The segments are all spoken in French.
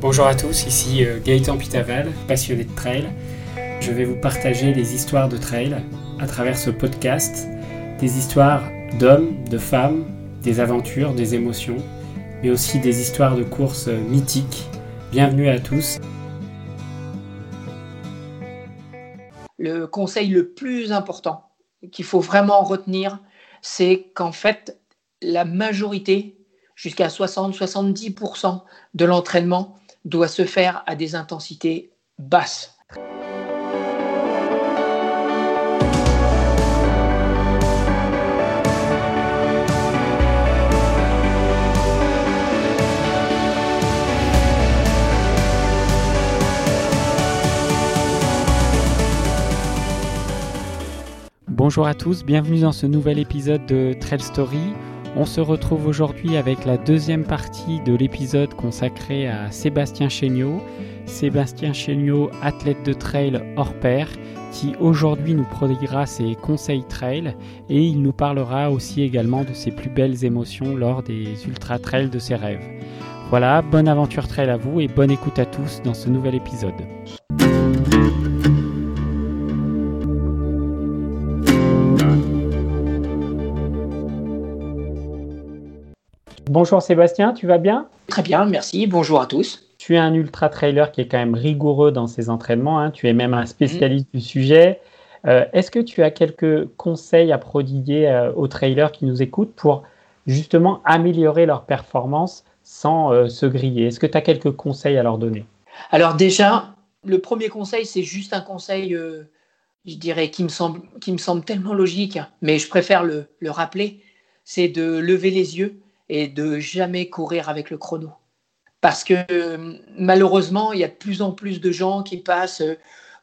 Bonjour à tous, ici euh, Gaëtan Pitaval, passionné de trail. Je vais vous partager des histoires de trail à travers ce podcast, des histoires d'hommes, de femmes, des aventures, des émotions, mais aussi des histoires de courses euh, mythiques. Bienvenue à tous. Le conseil le plus important qu'il faut vraiment retenir, c'est qu'en fait, la majorité, jusqu'à 60-70% de l'entraînement, doit se faire à des intensités basses. Bonjour à tous, bienvenue dans ce nouvel épisode de Trail Story. On se retrouve aujourd'hui avec la deuxième partie de l'épisode consacré à Sébastien Chéniaud. Sébastien Chéniaud, athlète de trail hors pair, qui aujourd'hui nous prodiguera ses conseils trail et il nous parlera aussi également de ses plus belles émotions lors des ultra trails de ses rêves. Voilà, bonne aventure trail à vous et bonne écoute à tous dans ce nouvel épisode. Bonjour Sébastien, tu vas bien? Très bien, merci. Bonjour à tous. Tu es un ultra trailer qui est quand même rigoureux dans ses entraînements. Hein. Tu es même un spécialiste du sujet. Euh, est-ce que tu as quelques conseils à prodiguer euh, aux trailers qui nous écoutent pour justement améliorer leur performance sans euh, se griller? Est-ce que tu as quelques conseils à leur donner? Alors déjà, le premier conseil, c'est juste un conseil, je dirais, qui me, semble, qui me semble tellement logique, mais je préfère le, le rappeler, c'est de lever les yeux et de jamais courir avec le chrono. Parce que malheureusement, il y a de plus en plus de gens qui passent,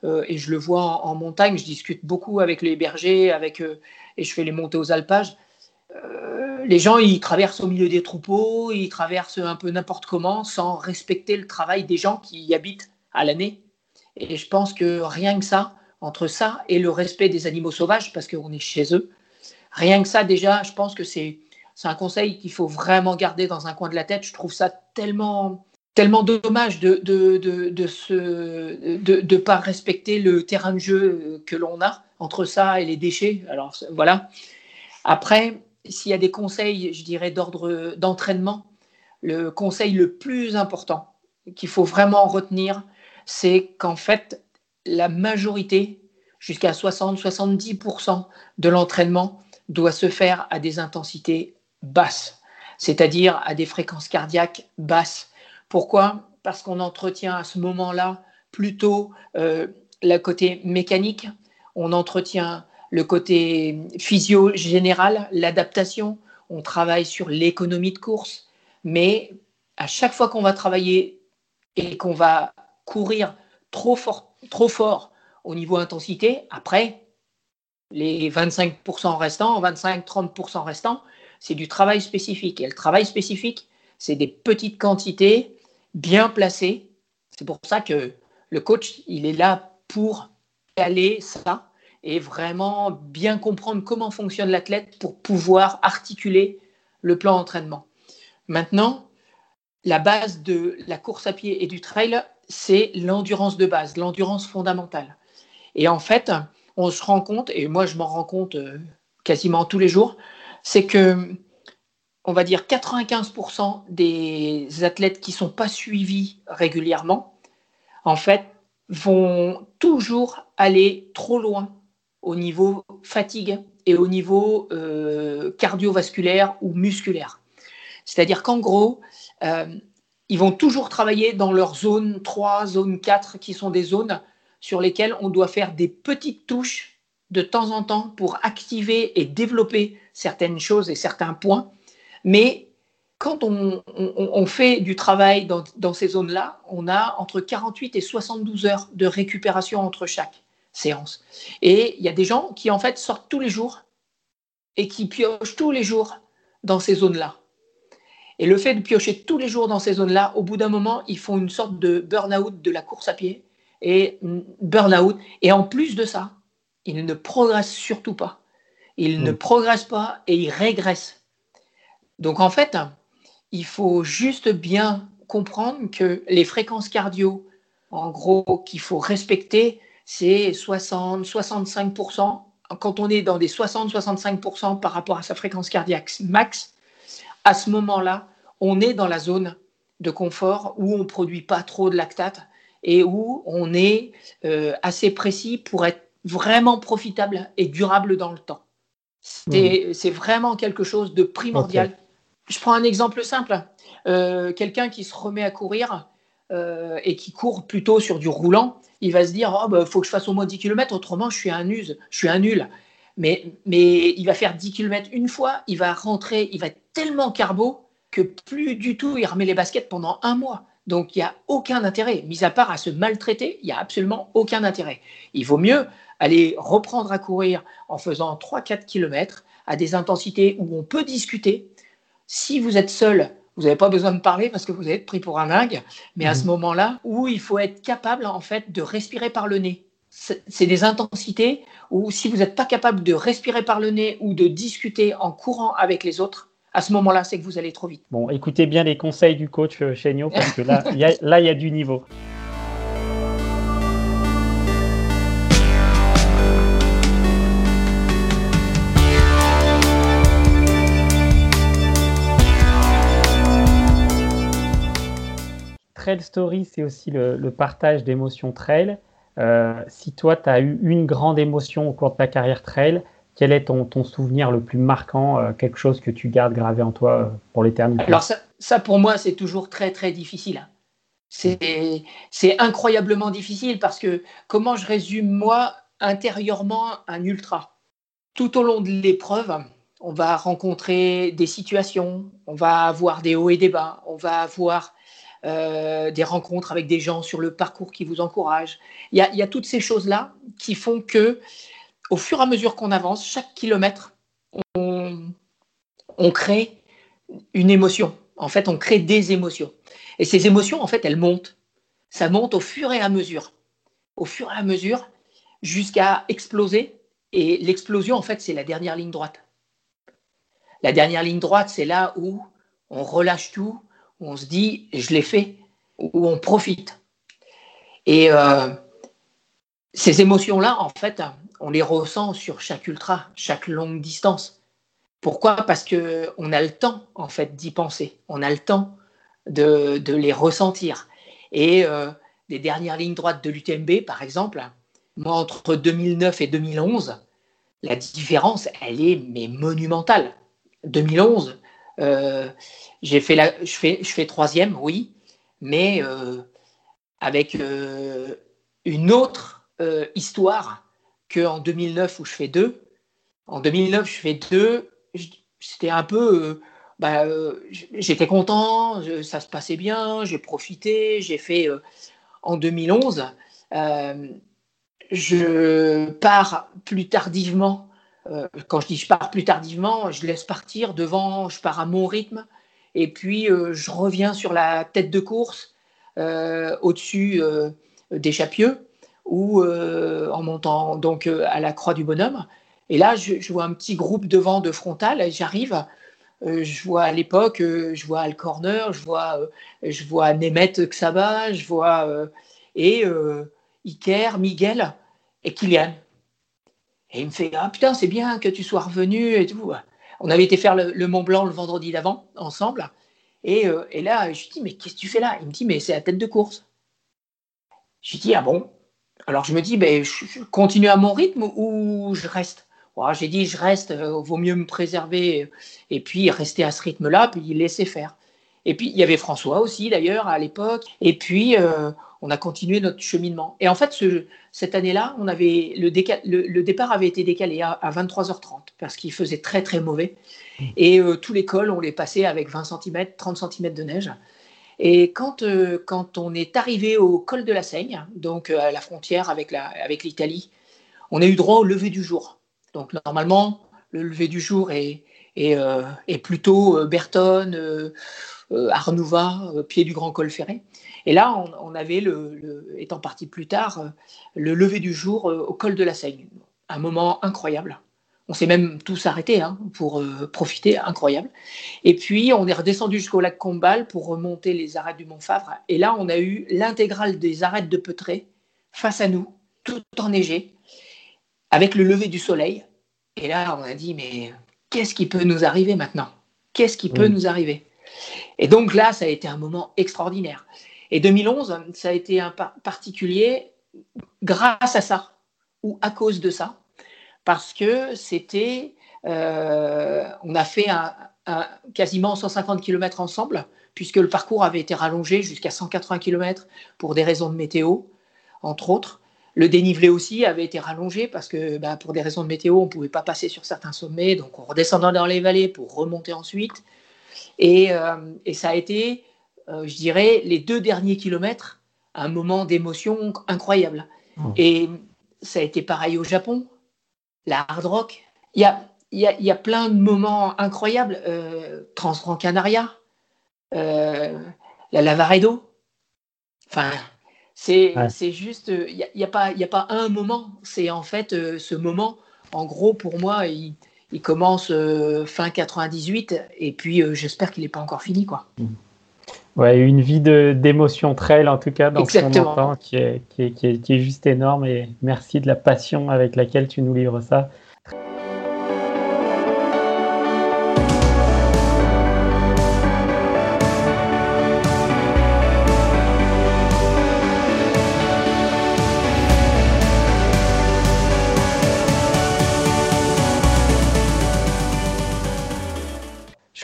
euh, et je le vois en, montagne, je discute beaucoup avec les bergers, avec, euh, et je fais les montées aux alpages. Euh, les gens, ils traversent au milieu des troupeaux, ils traversent un peu n'importe comment sans respecter le travail des gens qui y habitent à l'année. Et je pense que rien que ça, entre ça et le respect des animaux sauvages, parce qu'on est chez eux, rien que ça déjà, je pense que c'est c'est un conseil qu'il faut vraiment garder dans un coin de la tête. Je trouve ça tellement, tellement dommage de de, de, de, de, pas respecter le terrain de jeu que l'on a entre ça et les déchets. Alors voilà. Après, s'il y a des conseils, je dirais, d'ordre d'entraînement, le conseil le plus important qu'il faut vraiment retenir, c'est qu'en fait, la majorité, jusqu'à 60-70% de l'entraînement, doit se faire à des intensités basse, c'est-à-dire à des fréquences cardiaques basses. Pourquoi? Parce qu'on entretient à ce moment-là plutôt euh, le côté mécanique, on entretient le côté physio général, l'adaptation, on travaille sur l'économie de course, mais à chaque fois qu'on va travailler et qu'on va courir trop fort, trop fort au niveau intensité, après, les 25% restants, 25-30% restants, c'est du travail spécifique. Et le travail spécifique, c'est des petites quantités bien placées. C'est pour ça que le coach, il est là pour caler ça et vraiment bien comprendre comment fonctionne l'athlète pour pouvoir articuler le plan d'entraînement. Maintenant, la base de la course à pied et du trail, c'est l'endurance de base, l'endurance fondamentale. Et en fait, on se rend compte, et moi je m'en rends compte euh, quasiment tous les jours, c'est que, on va dire, 95% des athlètes qui ne sont pas suivis régulièrement, en fait, vont toujours aller trop loin au niveau fatigue et au niveau euh, cardiovasculaire ou musculaire. C'est-à-dire qu'en gros, euh, ils vont toujours travailler dans leur zone 3, zone 4, qui sont des zones sur lesquelles on doit faire des petites touches de temps en temps pour activer et développer certaines choses et certains points. Mais quand on, fait du travail dans, ces zones-là, on a entre 48 et 72 heures de récupération entre chaque séance. Et il y a des gens qui en fait sortent tous les jours et qui piochent tous les jours dans ces zones-là. Et le fait de piocher tous les jours dans ces zones-là, au bout d'un moment, ils font une sorte de burn-out de la course à pied et burn-out. Et en plus de ça, il ne progresse surtout pas. Il ne hmm. progresse pas et il régresse. Donc en fait, il faut juste bien comprendre que les fréquences cardio, en gros, qu'il faut respecter, c'est 60-65%. Quand on est dans des 60-65% par rapport à sa fréquence cardiaque max, à ce moment-là, on est dans la zone de confort où on ne produit pas trop de lactate et où on est euh, assez précis pour être vraiment profitable et durable dans le temps. C'est mmh. vraiment quelque chose de primordial. Je prends un exemple simple. Euh, quelqu'un qui se remet à courir euh, et qui court plutôt sur du roulant, il va se dire il oh, bah, faut que je fasse au moins 10 km, autrement je suis un use, je suis un nul. Mais, mais il va faire 10 km une fois, il va rentrer, il va être tellement carbo que plus du tout il remet les baskets pendant un mois. Donc il n'y a aucun intérêt, mis à part à se maltraiter, il n'y a absolument aucun intérêt. Il vaut mieux aller reprendre à courir en faisant 3-4 km à des intensités où on peut discuter. Si vous êtes seul, vous n'avez pas besoin de parler parce que vous êtes pris pour un dingue, mais à ce mhm. moment-là, où il faut être capable en fait de respirer par le nez. C'est des intensités où si vous n'êtes pas capable de respirer par le nez ou de discuter en courant avec les autres, à ce moment-là, c'est que vous allez trop vite. Bon, écoutez bien les conseils du coach euh, Chéniaud parce que là, il y a du niveau. Trail story, c'est aussi le, partage d'émotions trail. Euh, si toi, tu as eu une grande émotion au cours de ta carrière trail, quel est ton, souvenir le plus marquant, euh, quelque chose que tu gardes gravé en toi euh, pour l'éternité? Alors ça, ça, pour moi, c'est toujours très, très difficile. C'est incroyablement difficile parce que comment je résume, moi, intérieurement, un ultra? Tout au long de l'épreuve, on va rencontrer des situations, on va avoir des hauts et des bas, on va avoir euh, des rencontres avec des gens sur le parcours qui vous encouragent. Il y a, toutes ces choses-là qui font que, au fur et à mesure qu'on avance, chaque kilomètre, on, crée une émotion. En fait, on crée des émotions. Et ces émotions, en fait, elles montent. Ça monte au fur et à mesure. Au fur et à mesure, jusqu'à exploser. Et l'explosion, en fait, c'est la dernière ligne droite. La dernière ligne droite, c'est là où on relâche tout, où on se dit je l'ai fait, où on profite. Et euh, ces émotions-là, en fait, on les ressent sur chaque ultra, chaque longue distance. Pourquoi? Parce que on a le temps, en fait, d'y penser. On a le temps de, les ressentir. Et euh, des dernières lignes droites de l'UTMB, par exemple, entre 2009 et 2011, la différence, elle est mais monumentale. 2011, euh, j'ai fait la, je fais, je fais troisième, oui, mais euh, avec euh, une autre histoire qu'en 2009 où je fais deux. En 2009, je fais deux. C'était un peu, bah, j'étais content, ça se passait bien, j'ai profité, j'ai fait en 2011. je pars plus tardivement euh, quand je dis je pars plus tardivement, je laisse partir devant, je pars à mon rythme, et puis euh, je reviens sur la tête de course euh, au-dessus des Chapieux ou en montant donc à la Croix du Bonhomme. Et là, je, vois un petit groupe devant de frontal, et j'arrive. je vois à l'époque, je vois Al Corner, je vois, je vois Nemeth Xaba, je vois et Iker, Miguel et Kylian. Et il me fait Ah putain, c'est bien que tu sois revenu et tout. On avait été faire le, Mont Blanc le vendredi d'avant, ensemble. Et, euh, et, là, je lui dis Mais qu'est-ce que tu fais là? Il me dit Mais c'est la tête de course. Je lui dis Ah bon? Alors je me dis ben, Je continue à mon rythme ou je reste? J'ai dit Je reste, euh, vaut mieux me préserver et puis rester à ce rythme-là, puis laisser faire. Et puis il y avait François aussi d'ailleurs à l'époque. Et puis euh, on a continué notre cheminement. Et en fait, cette année-là, on avait le, départ avait été décalé à, 23h30 parce qu'il faisait très très mauvais. Et euh, tous les cols, on les passait avec 20 cm, 30 cm de neige. Et quand, euh, quand on est arrivé au col de la Seigne, donc euh, à la frontière avec l'Italie, on a eu droit au lever du jour. Donc normalement, le lever du jour est plutôt Berton, Arnouva, pied du Grand Col Ferré. Et là, on, avait, le, étant parti plus tard, euh, le lever du jour euh, au col de la Seigne. Un moment incroyable. On s'est même tous arrêtés hein, pour profiter, incroyable. Et puis, on est redescendu jusqu'au lac Combal pour remonter les arêtes du Mont Favre. Et là, on a eu l'intégrale des arêtes de Peutré face à nous, tout enneigé, avec le lever du soleil. Et là, on a dit, mais qu'est-ce qui peut nous arriver maintenant? Qu'est-ce qui peut nous arriver? Et donc là, ça a été un moment extraordinaire. Et 2011, ça a été un particulier grâce à ça, ou à cause de ça, parce que c'était, euh, on a fait quasiment 150 km ensemble, puisque le parcours avait été rallongé jusqu'à 180 km pour des raisons de météo, entre autres. Le dénivelé aussi avait été rallongé parce que bah, pour des raisons de météo, on ne pouvait pas passer sur certains sommets, donc on redescendait dans les vallées pour remonter ensuite. Et, euh, ça a été, je dirais, les deux derniers kilomètres, un moment d'émotion incroyable. Mmh. Et ça a été pareil au Japon, la hard rock. Il y a, y, a, plein de moments incroyables. Euh, Transgran Canaria, euh, la Lavaredo. Enfin, c'est juste, il n'y a, y a, pas, a pas un moment. C'est en fait euh, ce moment, en gros, pour moi, il, commence euh, fin 98 et puis euh, j'espère qu'il n'est pas encore fini. quoi. Mmh. Ouais, une vie d'émotion trail en tout cas dans qui est, qui, est, qui, est, qui est juste énorme et merci de la passion avec laquelle tu nous livres ça.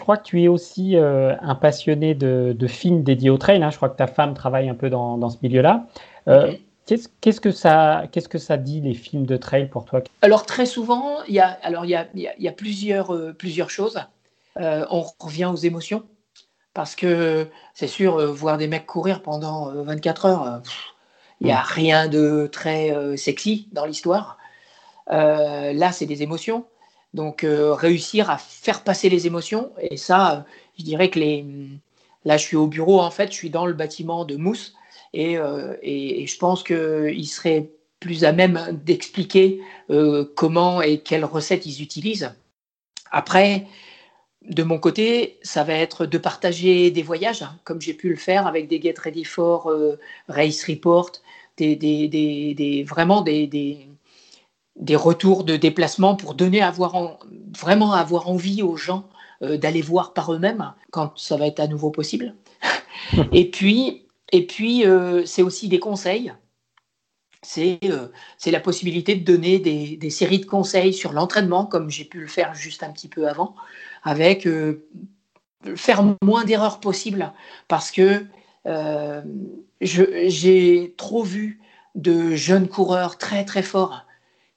Crois que tu es aussi euh, un passionné de, films dédiés au trail. Hein. Je crois que ta femme travaille un peu dans, ce milieu-là. Euh, qu'est-ce, que ça, qu'est-ce que ça dit les films de trail pour toi? Alors très souvent, il y a, alors il y a, y a plusieurs, euh, plusieurs choses. on revient aux émotions parce que c'est sûr, voir des mecs courir pendant 24 heures, il n'y a mm. rien de très sexy dans l'histoire. là, c'est des émotions. Donc euh, réussir à faire passer les émotions. Et ça, euh, je dirais que les... là, je suis au bureau, en fait, je suis dans le bâtiment de Mousse. Et, euh, et, je pense qu'il serait plus à même d'expliquer comment et quelles recettes ils utilisent. Après, de mon côté, ça va être de partager des voyages, hein, comme j'ai pu le faire avec des Get Ready for Race Report, des, des, des, vraiment des, des retours de déplacement pour donner avoir vraiment avoir envie aux gens euh, d'aller voir par eux-mêmes quand ça va être à nouveau possible. et puis, et puis euh, c'est aussi des conseils. C'est euh, la possibilité de donner des, des, séries de conseils sur l'entraînement, comme j'ai pu le faire juste un petit peu avant, avec faire moins d'erreurs possibles, parce que j'ai trop vu de jeunes coureurs très très forts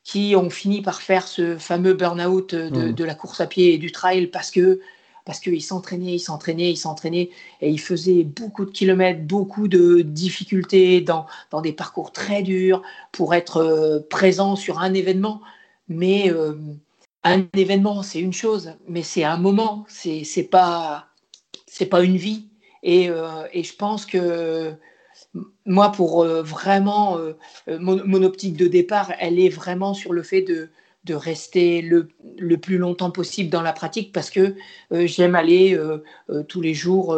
qui ont fini par faire ce fameux burn-out de, mm. la course à pied et du trail parce que parce qu'ils s'entraînaient, ils s'entraînaient, ils s'entraînaient et ils faisaient beaucoup de kilomètres, beaucoup de difficultés dans, dans des parcours très durs pour être euh, présents sur un événement. Mais euh, un événement, c'est une chose, mais c'est un moment, c'est pas pas une vie. Et, euh, et je pense que moi, pour euh, vraiment, euh, euh, mon, optique de départ, elle est vraiment sur le fait de, de rester le, le, plus longtemps possible dans la pratique parce que j'aime aller tous les jours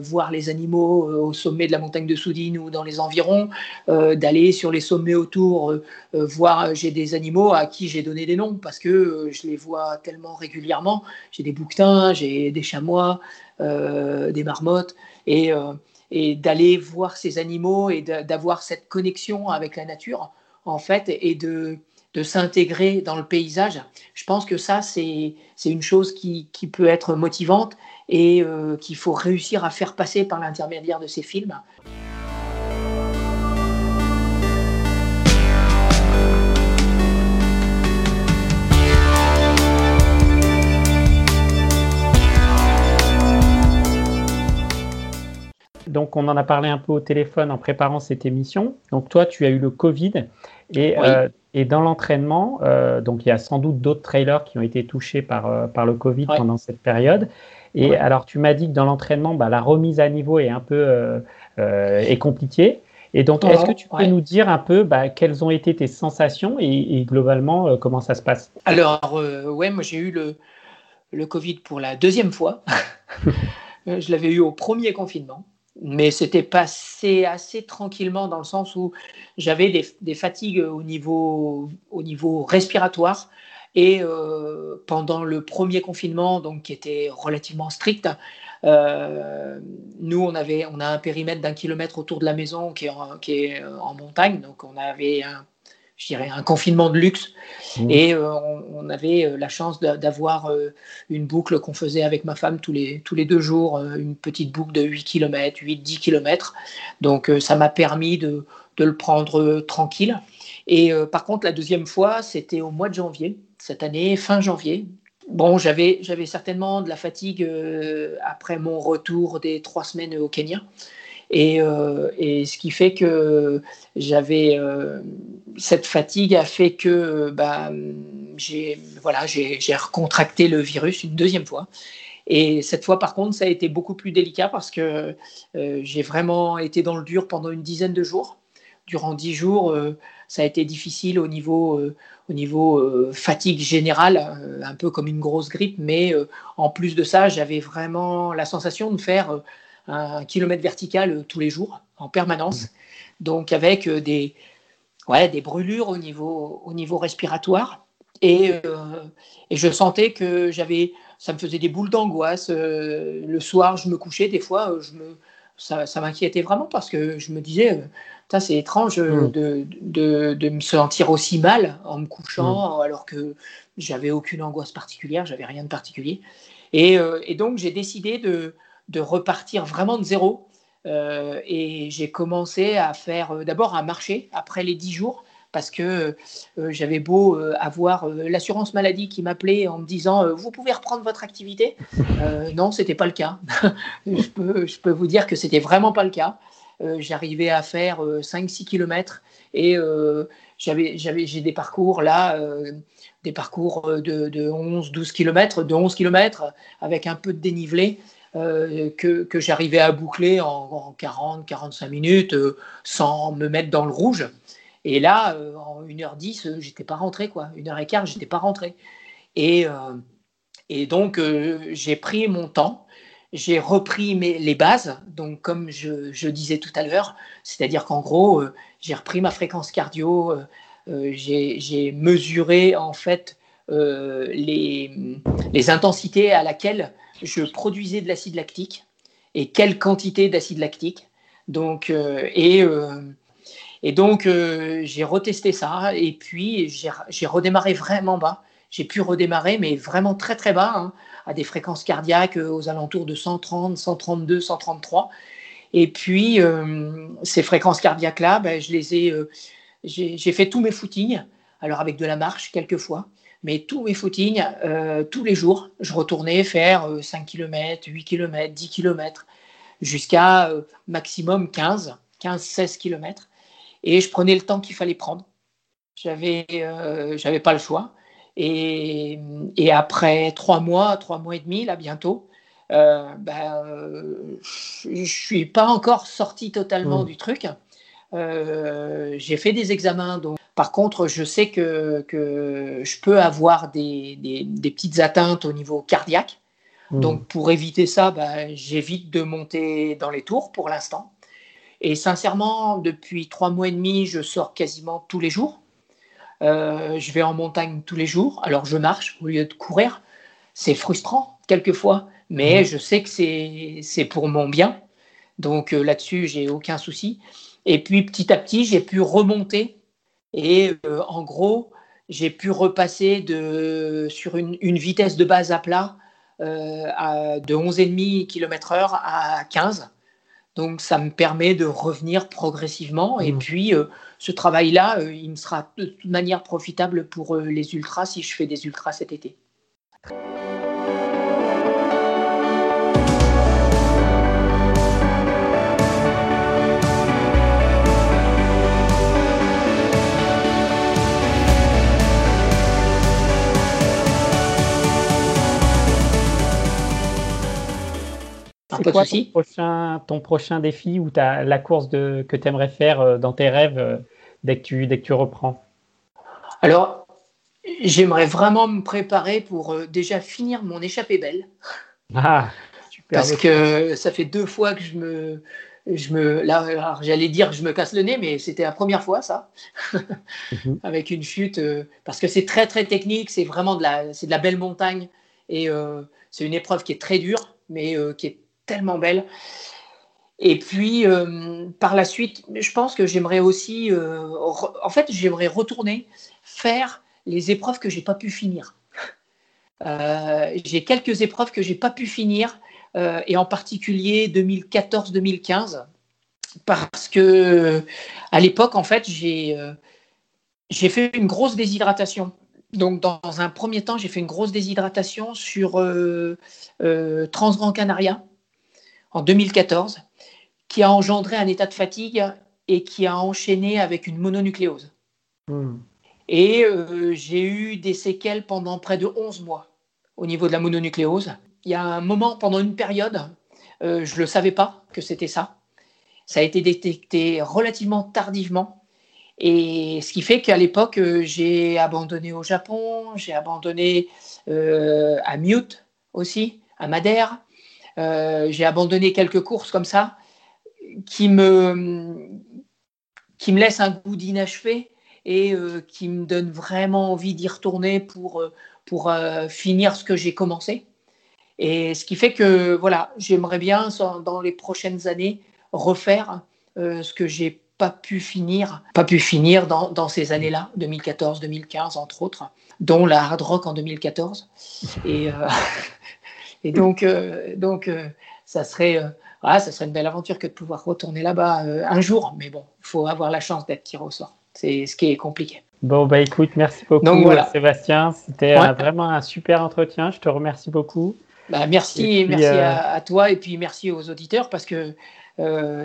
voir les animaux au sommet de la montagne de Soudine ou dans les environs, d'aller sur les sommets autour, voir, j'ai des animaux à qui j'ai donné des noms parce que je les vois tellement régulièrement. J'ai des bouquetins, j'ai des chamois, des marmottes et et d'aller voir ces animaux et d'avoir cette connexion avec la nature, en fait, et de, de s'intégrer dans le paysage. Je pense que ça, c'est une chose qui, qui, peut être motivante et euh, qu'il faut réussir à faire passer par l'intermédiaire de ces films. Donc on en a parlé un peu au téléphone en préparant cette émission. Donc toi, tu as eu le Covid et, euh, et dans l'entraînement, euh, donc il y a sans doute d'autres trailers qui ont été touchés par, euh, par le Covid pendant cette période. Et alors tu m'as dit que dans l'entraînement, bah, la remise à niveau est un peu est compliquée. Et donc, est-ce que tu peux nous dire un peu bah, quelles ont été tes sensations et, globalement comment ça se passe? Alors, ouais, moi j'ai eu le, le Covid pour la deuxième fois. je l'avais eu au premier confinement mais c'était passé assez tranquillement dans le sens où j'avais des, des, fatigues au niveau, au niveau respiratoire. Et euh, pendant le premier confinement, donc qui était relativement strict, euh, nous on avait, on a un périmètre d'un kilomètre autour de la maison qui est en, qui est en montagne, donc on avait un, je dirais, un confinement de luxe. Mmh. Et euh, on, avait euh, la chance d'avoir euh, une boucle qu'on faisait avec ma femme tous les, tous les deux jours, une petite boucle de 8 km, 8-10 km. Donc ça m'a permis de, de, le prendre tranquille. Et par contre, la deuxième fois, c'était au mois de janvier, cette année, fin janvier. Bon, j'avais certainement de la fatigue après mon retour des trois semaines au Kenya. Et, euh, et, ce qui fait que j'avais euh, cette fatigue a fait que bah, j'ai voilà, recontracté le virus une deuxième fois. Et cette fois, par contre, ça a été beaucoup plus délicat parce que euh, j'ai vraiment été dans le dur pendant une dizaine de jours. Durant dix jours, ça a été difficile au niveau, au niveau fatigue générale, un peu comme une grosse grippe. Mais en plus de ça, j'avais vraiment la sensation de faire un kilomètre vertical euh, tous les jours, en permanence. Donc avec euh, des, ouais, des brûlures au niveau, au niveau respiratoire. Et, euh, et je sentais que j'avais, ça me faisait des boules d'angoisse. le soir, je me couchais, des fois, je me, ça, ça m'inquiétait vraiment parce que je me disais, c'est étrange mmh. de, de, de, me sentir aussi mal en me couchant, mmh. alors que j'avais aucune angoisse particulière, j'avais rien de particulier. Et, et donc, j'ai décidé de, de repartir vraiment de zéro. Euh, et j'ai commencé à faire euh, d'abord un marché après les dix jours parce que euh, j'avais beau avoir l'assurance maladie qui m'appelait en me disant vous pouvez reprendre votre activité? non, c'était pas le cas. je, peux, je, peux, vous dire que c'était vraiment pas le cas. J'arrivais à faire 5-6 km et j'avais, j'ai des parcours là, des parcours de, de 11-12 km, de 11 km avec un peu de dénivelé. Euh, que, j'arrivais à boucler en, 40-45 minutes euh, sans me mettre dans le rouge. Et là, euh, en 1h10, j'étais pas rentré, quoi. 1h15, j'étais pas rentré. Et, et donc, j'ai pris mon temps, j'ai repris mes, les bases, donc comme je, je disais tout à l'heure, c'est-à-dire qu'en gros, j'ai repris ma fréquence cardio, j'ai mesuré en fait les, les intensités à laquelle je produisais de l'acide lactique et quelle quantité d'acide lactique. Donc, euh, et, euh, et donc, euh, j'ai retesté ça et puis j'ai redémarré vraiment bas. J'ai pu redémarrer, mais vraiment très très bas, hein, à des fréquences cardiaques aux alentours de 130, 132, 133. Et puis, ces fréquences cardiaques-là, ben, je les ai, j'ai fait tous mes footings, alors avec de la marche quelquefois, mais tous mes footings, euh, tous les jours, je retournais faire 5 km, 8 km, 10 km, jusqu'à euh, maximum 15, 15-16 km. Et je prenais le temps qu'il fallait prendre. J'avais euh, j'avais pas le choix. Et, et, après trois mois, trois mois et demi, là bientôt, ben, je ne suis pas encore sorti totalement mmh. du truc. J'ai fait des examens donc, par contre, je sais que, je peux avoir des, petites atteintes au niveau cardiaque. Hmm. Donc, pour éviter ça, bah, j'évite de monter dans les tours pour l'instant. Et sincèrement, depuis trois mois et demi, je sors quasiment tous les jours. Euh, je vais en montagne tous les jours. Alors, je marche au lieu de courir. C'est frustrant quelquefois, mais hmm. je sais que c'est pour mon bien. Donc euh, là-dessus, j'ai aucun souci. Et puis petit à petit, j'ai pu remonter et euh, en gros, j'ai pu repasser de, sur une, vitesse de base à plat euh, à, de 11,5 km/h à 15. Donc ça me permet de revenir progressivement. Et mmh. puis euh, ce travail-là, il me sera de toute manière profitable pour les ultras si je fais des ultras cet été. C'est quoi ton prochain, ton prochain, défi ou ta, la course de, que tu aimerais faire euh, dans tes rêves euh, dès, que tu, dès que tu reprends? Alors, j'aimerais vraiment me préparer pour euh, déjà finir mon échappée belle. Ah, super. Parce que ça fait deux fois que je me. Je me là, j'allais dire que je me casse le nez, mais c'était la première fois, ça. Mhm. Avec une chute. parce que c'est très, très technique. C'est vraiment de la, de la belle montagne. Et c'est une épreuve qui est très dure, mais qui est tellement belle. Et puis, euh, par la suite, je pense que j'aimerais aussi, euh, en fait, j'aimerais retourner faire les épreuves que j'ai pas pu finir. Euh, j'ai quelques épreuves que j'ai pas pu finir, et en particulier 2014-2015, parce que à l'époque, en fait, j'ai fait une grosse déshydratation. Donc, dans un premier temps, j'ai fait une grosse déshydratation sur Transgran Canaria en 2014, qui a engendré un état de fatigue et qui a enchaîné avec une mononucléose. Hmm. Et euh, j'ai eu des séquelles pendant près de 11 mois au niveau de la mononucléose. Il y a un moment, pendant une période, euh, je ne le savais pas que c'était ça. Ça a été détecté relativement tardivement. Et ce qui fait qu'à l'époque, euh, j'ai abandonné au Japon, j'ai abandonné à Mute aussi, à Madère. Euh, j'ai abandonné quelques courses comme ça qui me, qui me laissent un goût d'inachevé et euh, qui me donnent vraiment envie d'y retourner pour, euh, pour finir ce que j'ai commencé. Et ce qui fait que voilà, j'aimerais bien dans les prochaines années refaire ce que j'ai pas pu finir, pas pu finir dans, dans ces années-là, 2014, 2015 entre autres, dont la hard rock en 2014. Et, et donc, euh, donc euh, ça, serait, euh, ah, ça serait une belle aventure que de pouvoir retourner là-bas un jour. Mais bon, il faut avoir la chance d'être tiré au sort. C'est ce qui est compliqué. Bon, bah écoute, merci beaucoup Sébastien. C'était vraiment un super entretien. Je te remercie beaucoup. Bah, merci, merci à, toi et puis merci aux auditeurs parce que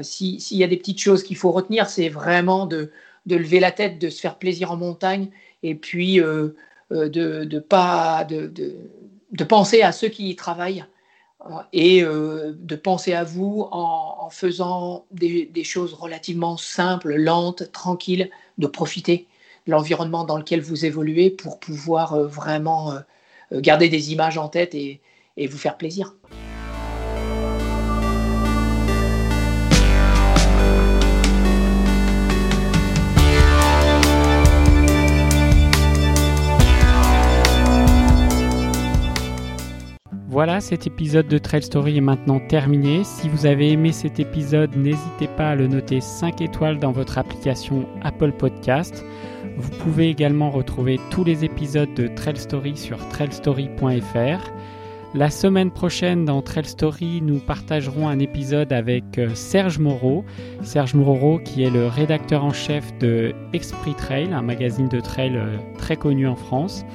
s'il y a des petites choses qu'il faut retenir, c'est vraiment de, de, lever la tête, de se faire plaisir en montagne et puis de ne pas. de, de penser à ceux qui y travaillent euh, et euh, de penser à vous en, faisant des, choses relativement simples, lentes, tranquilles, de profiter de l'environnement dans lequel vous évoluez pour pouvoir euh, vraiment garder des images en tête et vous faire plaisir. Voilà, cet épisode de Trail Story est maintenant terminé. Si vous avez aimé cet épisode, n'hésitez pas à le noter 5 étoiles dans votre application Apple Podcast. Vous pouvez également retrouver tous les épisodes de Trail Story sur trailstory.fr. La semaine prochaine dans Trail Story, nous partagerons un épisode avec euh, Serge Moreau. Serge Moreau qui est le rédacteur en chef de Esprit Trail, un magazine de trail euh, très connu en France.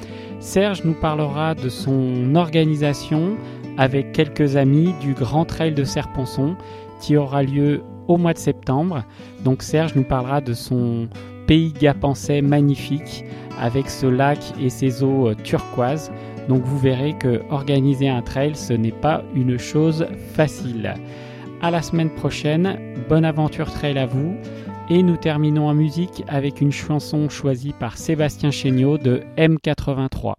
Serge nous parlera de son organisation avec quelques amis du Grand Trail de Serponçon qui aura lieu au mois de septembre. Donc Serge nous parlera de son pays gapençais magnifique avec ce lac et ses eaux euh, turquoises. Donc vous verrez que organiser un trail ce n'est pas une chose facile. À la semaine prochaine, bonne aventure trail à vous. Et nous terminons en musique avec une chanson choisie par Sébastien Chéniaud de M83.